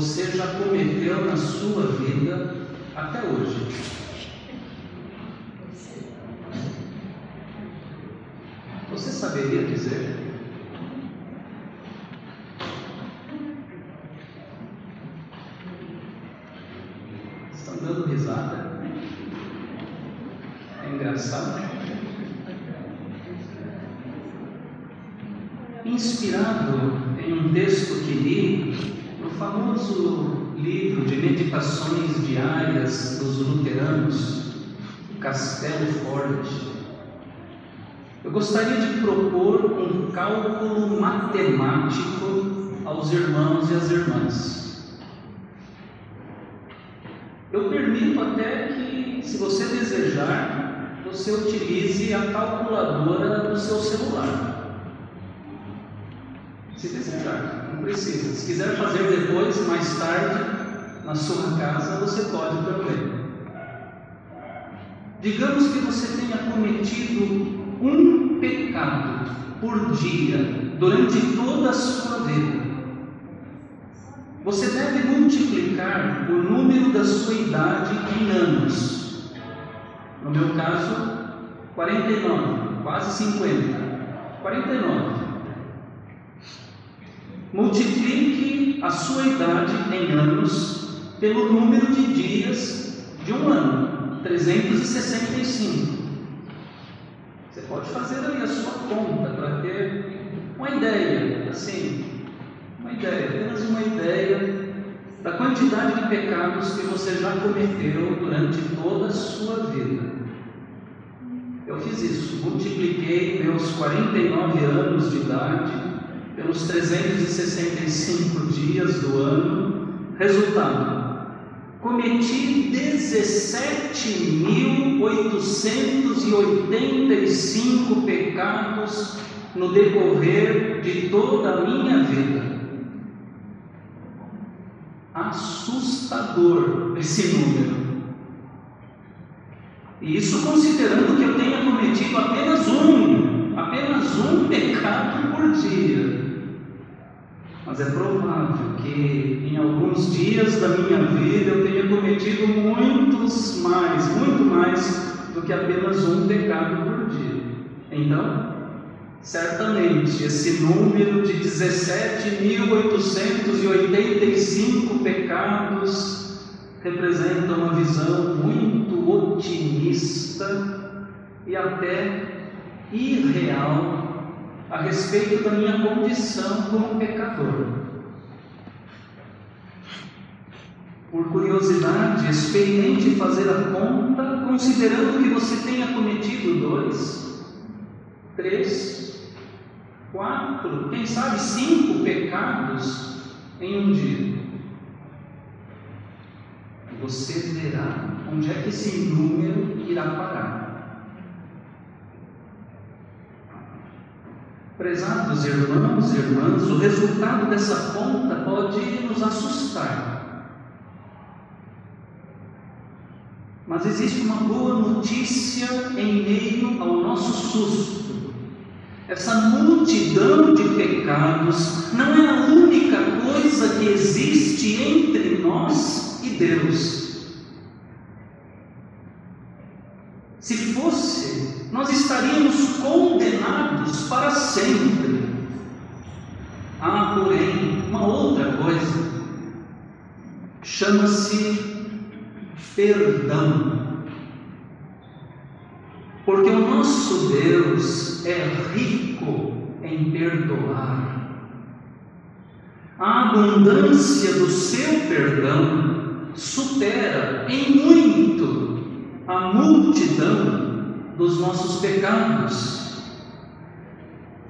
você já cometeu na sua vida até hoje? Você saberia dizer? Estão dando risada? É engraçado? Inspirado em um texto que li no famoso livro de meditações diárias dos luteranos, Castelo Forte, eu gostaria de propor um cálculo matemático aos irmãos e às irmãs. Eu permito até que, se você desejar, você utilize a calculadora do seu celular. Se desejar, precisa. Se quiser fazer depois, mais tarde, na sua casa, você pode também. Digamos que você tenha cometido um pecado por dia durante toda a sua vida, você deve multiplicar o número da sua idade em anos. No meu caso, 49, quase 50. 49. Multiplique a sua idade em anos pelo número de dias de um ano, 365. Você pode fazer ali a sua conta para ter uma ideia, assim, uma ideia, apenas uma ideia da quantidade de pecados que você já cometeu durante toda a sua vida. Eu fiz isso, multipliquei meus 49 anos de idade pelos 365 dias do ano. Resultado: cometi 17.885 pecados no decorrer de toda a minha vida. Assustador esse número. E isso considerando que eu tenha cometido apenas um, apenas um pecado por dia. Mas é provável que em alguns dias da minha vida eu tenha cometido muitos mais, muito mais do que apenas um pecado por dia. Então, certamente esse número de 17.885 pecados representa uma visão muito otimista e até irreal a respeito da minha condição como pecador. Por curiosidade, experimente fazer a conta, considerando que você tenha cometido dois, três, quatro, quem sabe cinco pecados em um dia. Você verá onde é que esse número irá parar. Prezados irmãos e irmãs, o resultado dessa conta pode nos assustar. Mas existe uma boa notícia em meio ao nosso susto. Essa multidão de pecados não é a única coisa que existe entre nós e Deus. Se fosse, nós estaríamos condenados para sempre. Há, porém, uma outra coisa. Chama-se perdão. Porque o nosso Deus é rico em perdoar. A abundância do seu perdão supera em muito a multidão dos nossos pecados.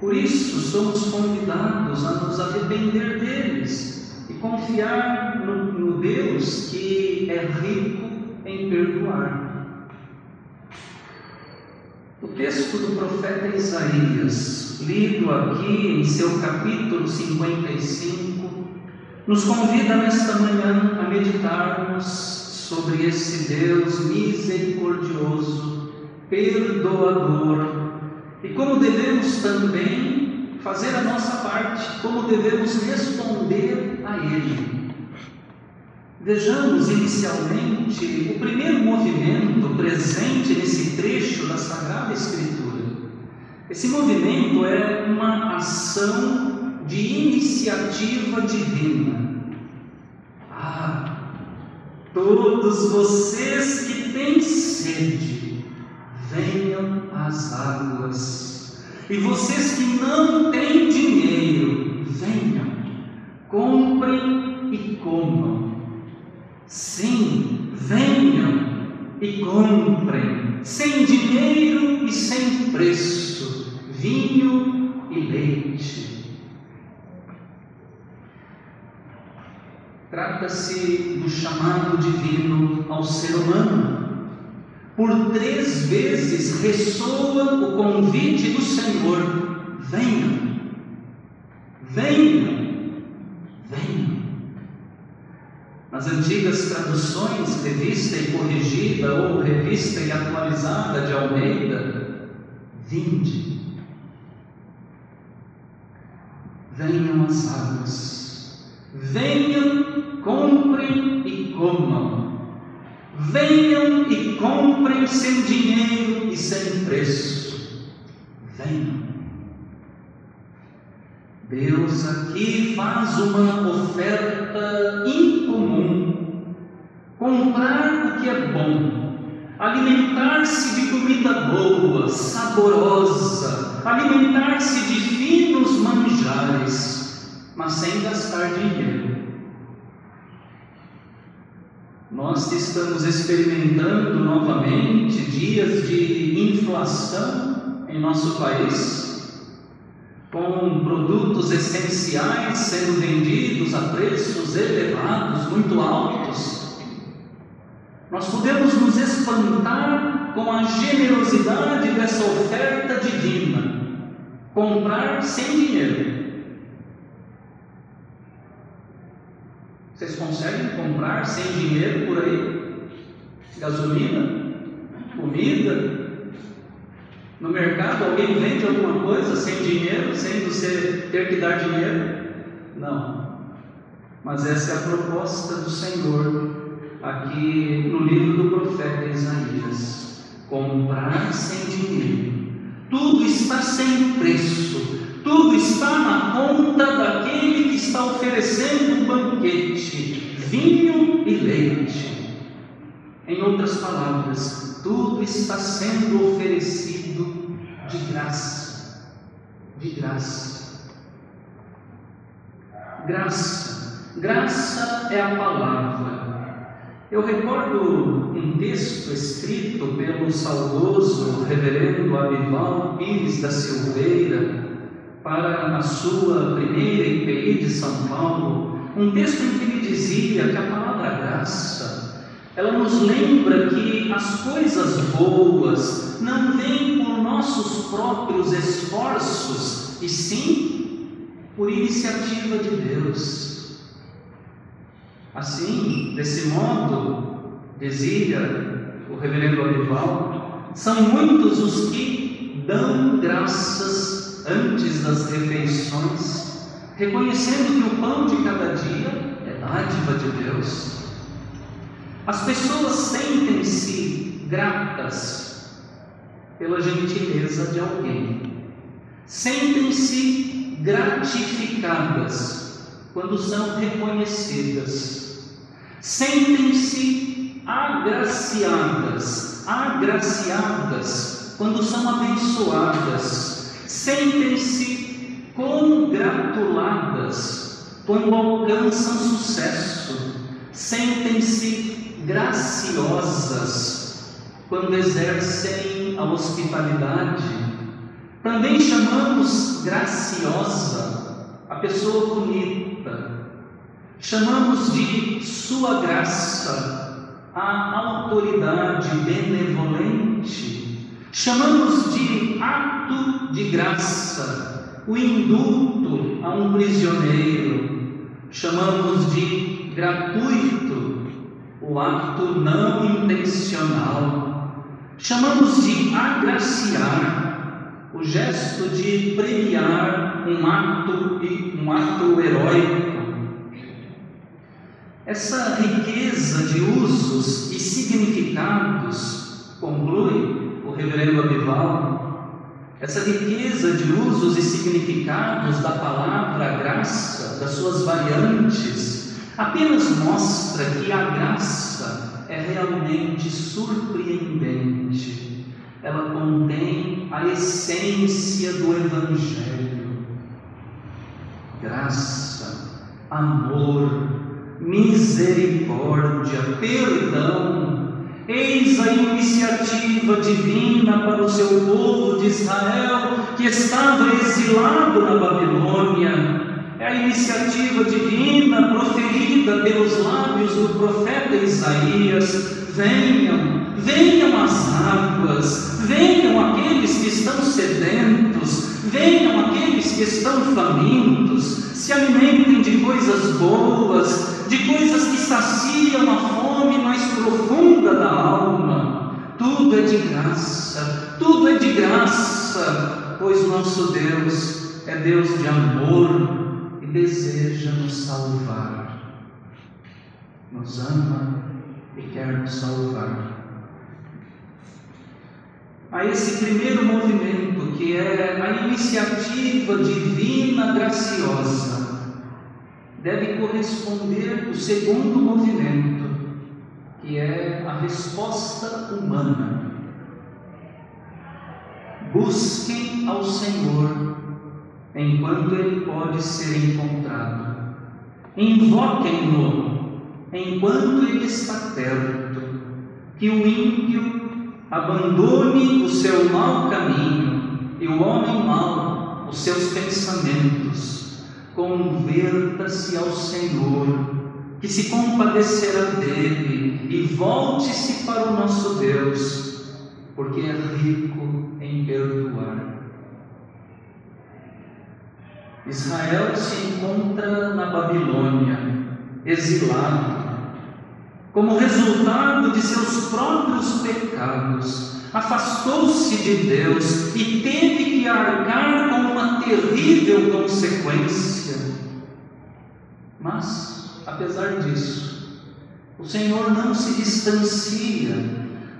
Por isso, somos convidados a nos arrepender deles e confiar no, no Deus que é rico em perdoar. O texto do profeta Isaías, lido aqui em seu capítulo 55, nos convida nesta manhã a meditarmos sobre esse Deus misericordioso, perdoador, e como devemos também fazer a nossa parte, como devemos responder a Ele. Vejamos inicialmente o primeiro movimento presente nesse trecho da Sagrada Escritura. Esse movimento é uma ação de iniciativa divina. Ah, todos vocês que têm sede, venham às águas. E vocês que não têm dinheiro, venham, comprem e comam. Sim, venham e comprem, sem dinheiro e sem preço, vinho e leite. Trata-se do chamado divino ao ser humano. Por três vezes ressoa o convite do Senhor: venham, venham, venham. Nas antigas traduções, revista e corrigida ou revista e atualizada de Almeida, vinde. Venham as águas, venham, comprem e comam. Venham e comprem sem dinheiro e sem preço. Venham. Deus aqui faz uma oferta incomum. Comprar o que é bom, alimentar-se de comida boa, saborosa, alimentar-se de finos manjares, mas sem gastar dinheiro. Nós estamos experimentando novamente dias de inflação em nosso país com produtos essenciais sendo vendidos a preços elevados, muito altos. Nós podemos nos espantar com a generosidade dessa oferta divina, comprar sem dinheiro. Vocês conseguem comprar sem dinheiro por aí? Gasolina? Comida? No mercado, alguém vende alguma coisa sem dinheiro, sem você ter que dar dinheiro? Não. Mas essa é a proposta do Senhor aqui no livro do profeta Isaías: comprar sem dinheiro. Tudo está sem preço, tudo está na conta daquele que está oferecendo um banquete, vinho e leite. Em outras palavras, tudo está sendo oferecido de graça. De graça. Graça. Graça é a palavra. Eu recordo um texto escrito pelo saudoso reverendo Abival Pires da Silveira para a sua primeira IPI de São Paulo, um texto em que ele dizia que a palavra graça ela nos lembra que as coisas boas não vêm por nossos próprios esforços, e sim por iniciativa de Deus. Assim, desse modo, dizia o reverendo Olival, são muitos os que dão graças antes das refeições, reconhecendo que o pão de cada dia é dádiva de Deus. As pessoas sentem-se gratas pela gentileza de alguém, sentem-se gratificadas quando são reconhecidas, sentem-se agraciadas, agraciadas quando são abençoadas, sentem-se congratuladas quando alcançam sucesso, sentem-se graciosas quando exercem a hospitalidade. Também chamamos graciosa a pessoa bonita. Chamamos de sua graça a autoridade benevolente. Chamamos de ato de graça o indulto a um prisioneiro. Chamamos de gratuito o ato não intencional. Chamamos de agraciar o gesto de premiar um ato, um ato heróico. Essa riqueza de usos e significados, conclui o reverendo Abival, essa riqueza de usos e significados da palavra graça, das suas variantes, apenas mostra que a graça é realmente surpreendente. Ela contém a essência do Evangelho. Graça, amor, misericórdia, perdão. Eis a iniciativa divina para o seu povo de Israel que estava exilado na Babilônia é a iniciativa divina proferida pelos lábios do profeta Isaías. Venham, venham as águas, venham aqueles que estão sedentos, venham aqueles que estão famintos, se alimentem de coisas boas, de coisas que saciam a fome mais profunda da alma. Tudo é de graça, tudo é de graça, pois nosso Deus é Deus de amor, deseja nos salvar, nos ama e quer nos salvar. A esse primeiro movimento, que é a iniciativa divina graciosa, deve corresponder o segundo movimento, que é a resposta humana. Busquem ao Senhor enquanto ele pode ser encontrado. Invoquem-no enquanto ele está perto. Que o ímpio abandone o seu mau caminho e o homem mau os seus pensamentos. Converta-se ao Senhor, que se compadecerá dele e volte-se para o nosso Deus, porque é rico em perdoar. Israel se encontra na Babilônia, exilado, como resultado de seus próprios pecados, afastou-se de Deus e teve que arcar terrível consequência. Mas, apesar disso, o Senhor não se distancia.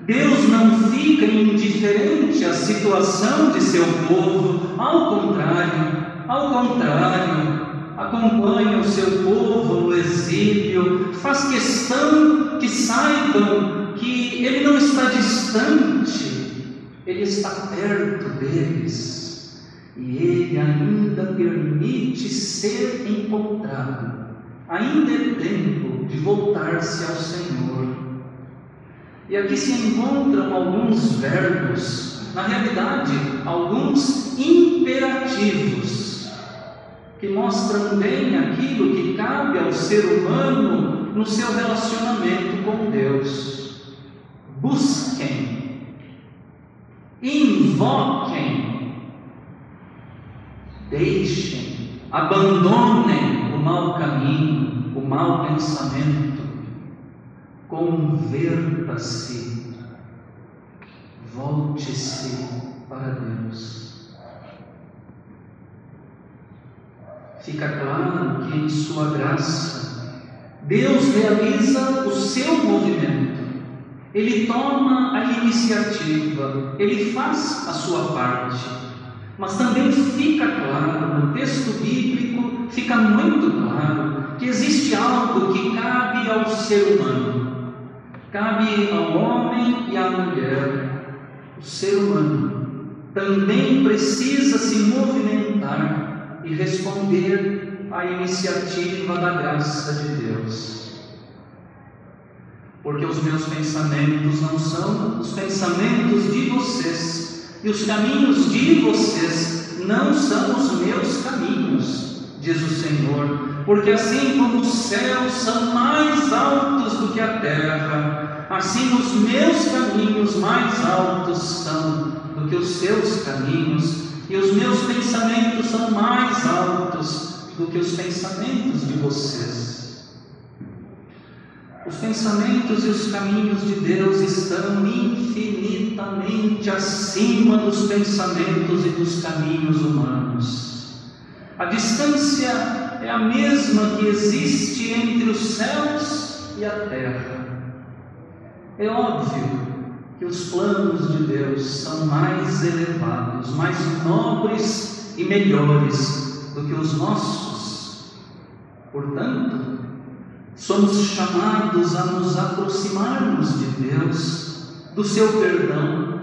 Deus não fica indiferente à situação de seu povo, ao contrário, ao contrário, acompanha o seu povo no exílio, faz questão que saibam que ele não está distante, ele está perto deles e ele ainda permite ser encontrado. Ainda é tempo de voltar-se ao Senhor. E aqui se encontram alguns verbos, na realidade, alguns imperativos que mostram bem aquilo que cabe ao ser humano no seu relacionamento com Deus. Busquem, invoquem, deixem, abandonem o mau caminho, o mau pensamento, converta-se, volte-se para Deus. fica claro que em Sua graça, Deus realiza o seu movimento, Ele toma a iniciativa, Ele faz a sua parte, mas também fica claro no texto bíblico, fica muito claro que existe algo que cabe ao ser humano, cabe ao homem e à mulher, o ser humano também precisa se movimentar e responder à iniciativa da graça de Deus. Porque os meus pensamentos não são os pensamentos de vocês, e os caminhos de vocês não são os meus caminhos, diz o Senhor. Porque assim como os céus são mais altos do que a terra, assim os meus caminhos mais altos são do que os seus caminhos e os meus pensamentos são mais altos do que os pensamentos de vocês. Os pensamentos e os caminhos de Deus estão infinitamente acima dos pensamentos e dos caminhos humanos. A distância é a mesma que existe entre os céus e a terra. É óbvio que os planos de Deus são mais elevados, mais nobres e melhores do que os nossos. Portanto, somos chamados a nos aproximarmos de Deus, do seu perdão,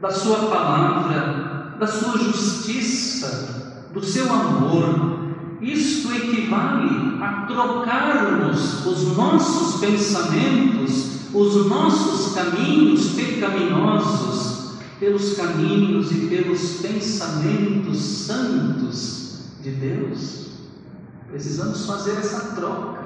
da sua palavra, da sua justiça, do seu amor. Isto equivale a trocarmos os nossos pensamentos os nossos caminhos pecaminosos pelos caminhos e pelos pensamentos santos de Deus. Precisamos fazer essa troca.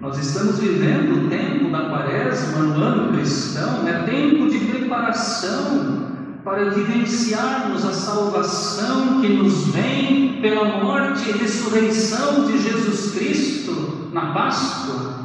Nós estamos vivendo o tempo da quaresma no ano cristão, é tempo de preparação para vivenciarmos a salvação que nos vem pela morte e ressurreição de Jesus Cristo na Páscoa.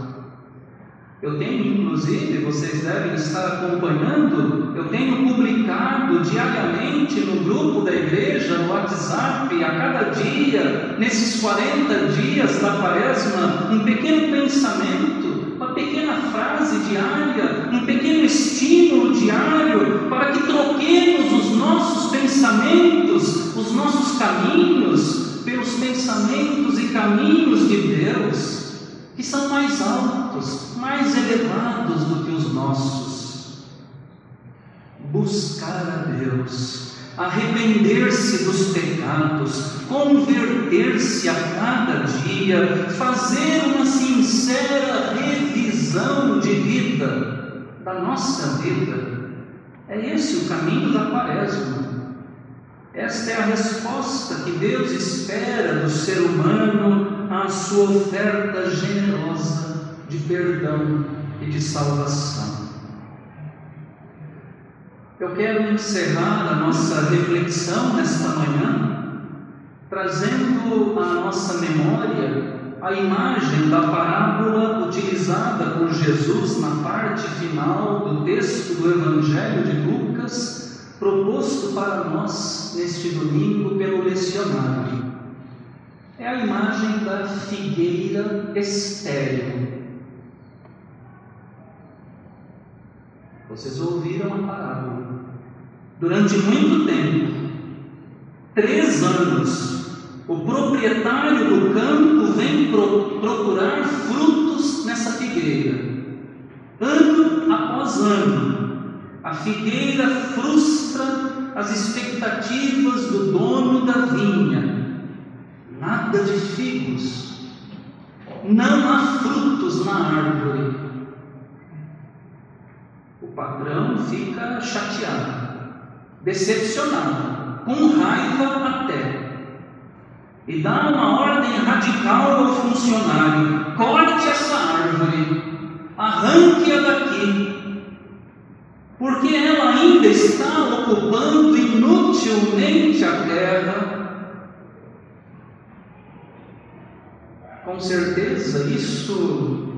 Eu tenho, inclusive, vocês devem estar acompanhando, eu tenho publicado diariamente no grupo da igreja, no WhatsApp, a cada dia, nesses 40 dias da quaresma, um pequeno pensamento, uma pequena frase diária, um pequeno estímulo diário, para que troquemos os nossos pensamentos, os nossos caminhos, pelos pensamentos e caminhos de Deus que são mais altos, mais elevados do que os nossos. Buscar a Deus, arrepender-se dos pecados, converter-se a cada dia, fazer uma sincera revisão de vida, da nossa vida. É esse o caminho da quaresma. Esta é a resposta que Deus espera do ser humano a sua oferta generosa de perdão e de salvação. Eu quero encerrar a nossa reflexão nesta manhã, trazendo à nossa memória a imagem da parábola utilizada por Jesus na parte final do texto do Evangelho de Lucas, proposto para nós neste domingo pelo lecionário é a imagem da figueira estéril. Vocês ouviram a parábola. Durante muito tempo, três anos, o proprietário do campo vem pro, procurar frutos nessa figueira. Ano após ano, a figueira frustra as expectativas do dono da vinha nada de figos, não há frutos na árvore. O patrão fica chateado, decepcionado, com raiva até, e dá uma ordem radical ao funcionário: corte essa árvore, arranque-a daqui, porque ela ainda está ocupando inutilmente a terra Com certeza, isso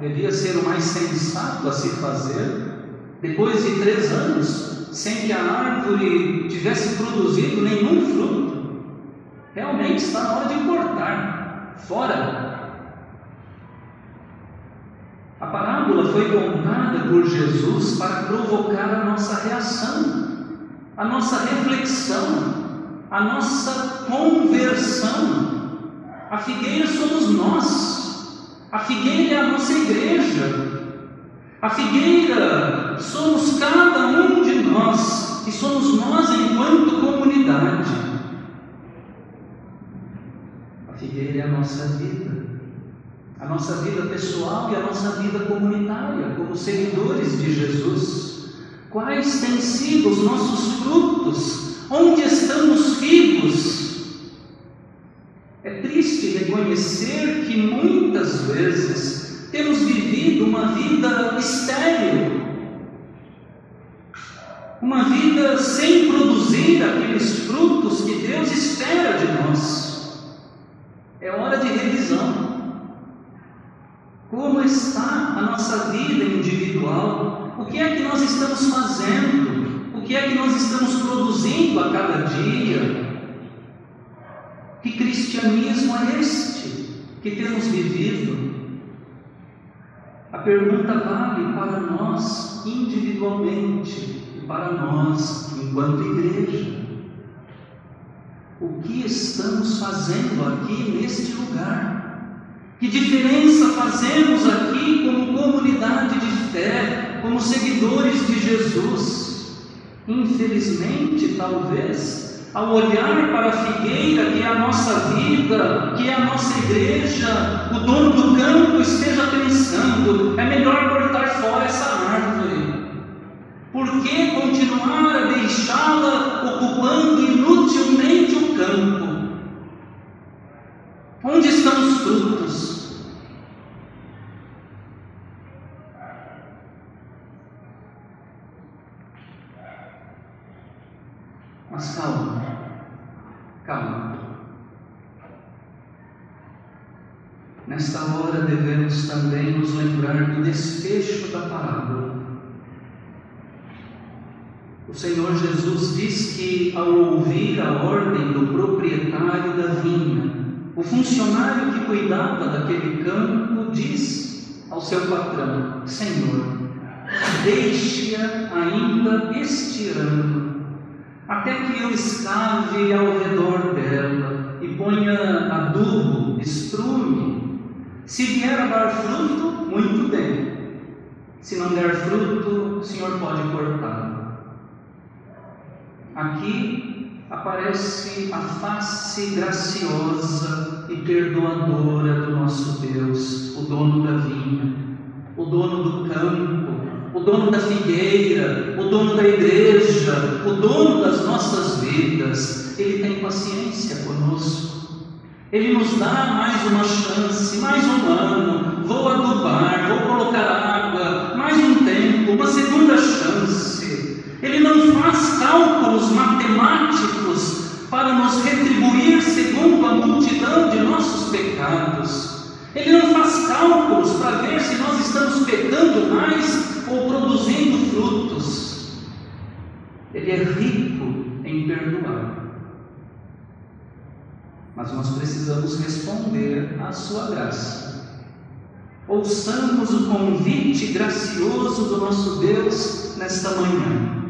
devia ser o mais sensato a se fazer. Depois de três anos, sem que a árvore tivesse produzido nenhum fruto, realmente está na hora de cortar, fora. A parábola foi contada por Jesus para provocar a nossa reação, a nossa reflexão, a nossa conversão a figueira somos nós. A figueira é a nossa igreja. A figueira somos cada um de nós, e somos nós enquanto comunidade. A figueira é a nossa vida, a nossa vida pessoal e a nossa vida comunitária, como seguidores de Jesus. Quais têm sido os nossos frutos? Onde estamos vivos? É triste reconhecer que muitas vezes temos vivido uma vida estéril, uma vida sem produzir aqueles frutos que Deus espera de nós. É hora de revisão, Como está a nossa vida individual? O que é que nós estamos fazendo? O que é que nós estamos produzindo a cada dia? Que cristianismo é este que temos vivido? A pergunta vale para nós individualmente e para nós enquanto igreja. O que estamos fazendo aqui neste lugar? Que diferença fazemos aqui como comunidade de fé, como seguidores de Jesus? Infelizmente, talvez, ao olhar para a figueira que é a nossa vida, que é a nossa igreja, o dono do campo esteja pensando: é melhor cortar fora essa árvore. Por que continuar a deixá-la ocupando inutilmente o campo? Onde estão os frutos? Mas calma. Nesta hora devemos também nos lembrar do desfecho da parábola. O Senhor Jesus diz que, ao ouvir a ordem do proprietário da vinha, o funcionário que cuidava daquele campo diz ao seu patrão: Senhor, deixe-a ainda este ano até que eu escave ao redor dela e ponha adubo, estrume. Se vier a dar fruto, muito bem. Se não der fruto, o Senhor pode cortar. Aqui aparece a face graciosa e perdoadora do nosso Deus, o dono da vinha, o dono do campo, o dono da figueira, o dono da igreja, o dono das nossas vidas, ele tem paciência conosco. Ele nos dá mais uma chance, mais um ano. Vou adubar, vou colocar água, mais um tempo, uma segunda chance. Ele não faz cálculos matemáticos para nos retribuir segundo a multidão de nossos pecados. Ele não faz cálculos para ver se nós estamos pecando mais ou produzindo frutos. Ele é rico em perdoar. Mas nós precisamos responder à sua graça. Ouçamos o convite gracioso do nosso Deus nesta manhã.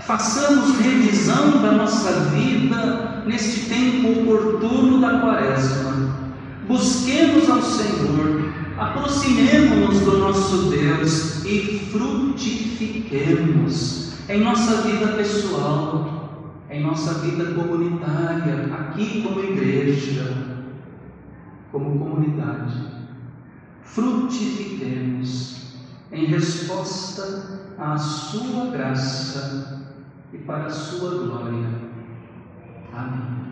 Façamos revisão da nossa vida neste tempo oportuno da quaresma. Busquemos ao Senhor aproximemos-nos do nosso Deus e frutifiquemos em nossa vida pessoal, em nossa vida comunitária, aqui como igreja, como comunidade. Frutifiquemos em resposta à Sua graça e para a Sua glória. Amém.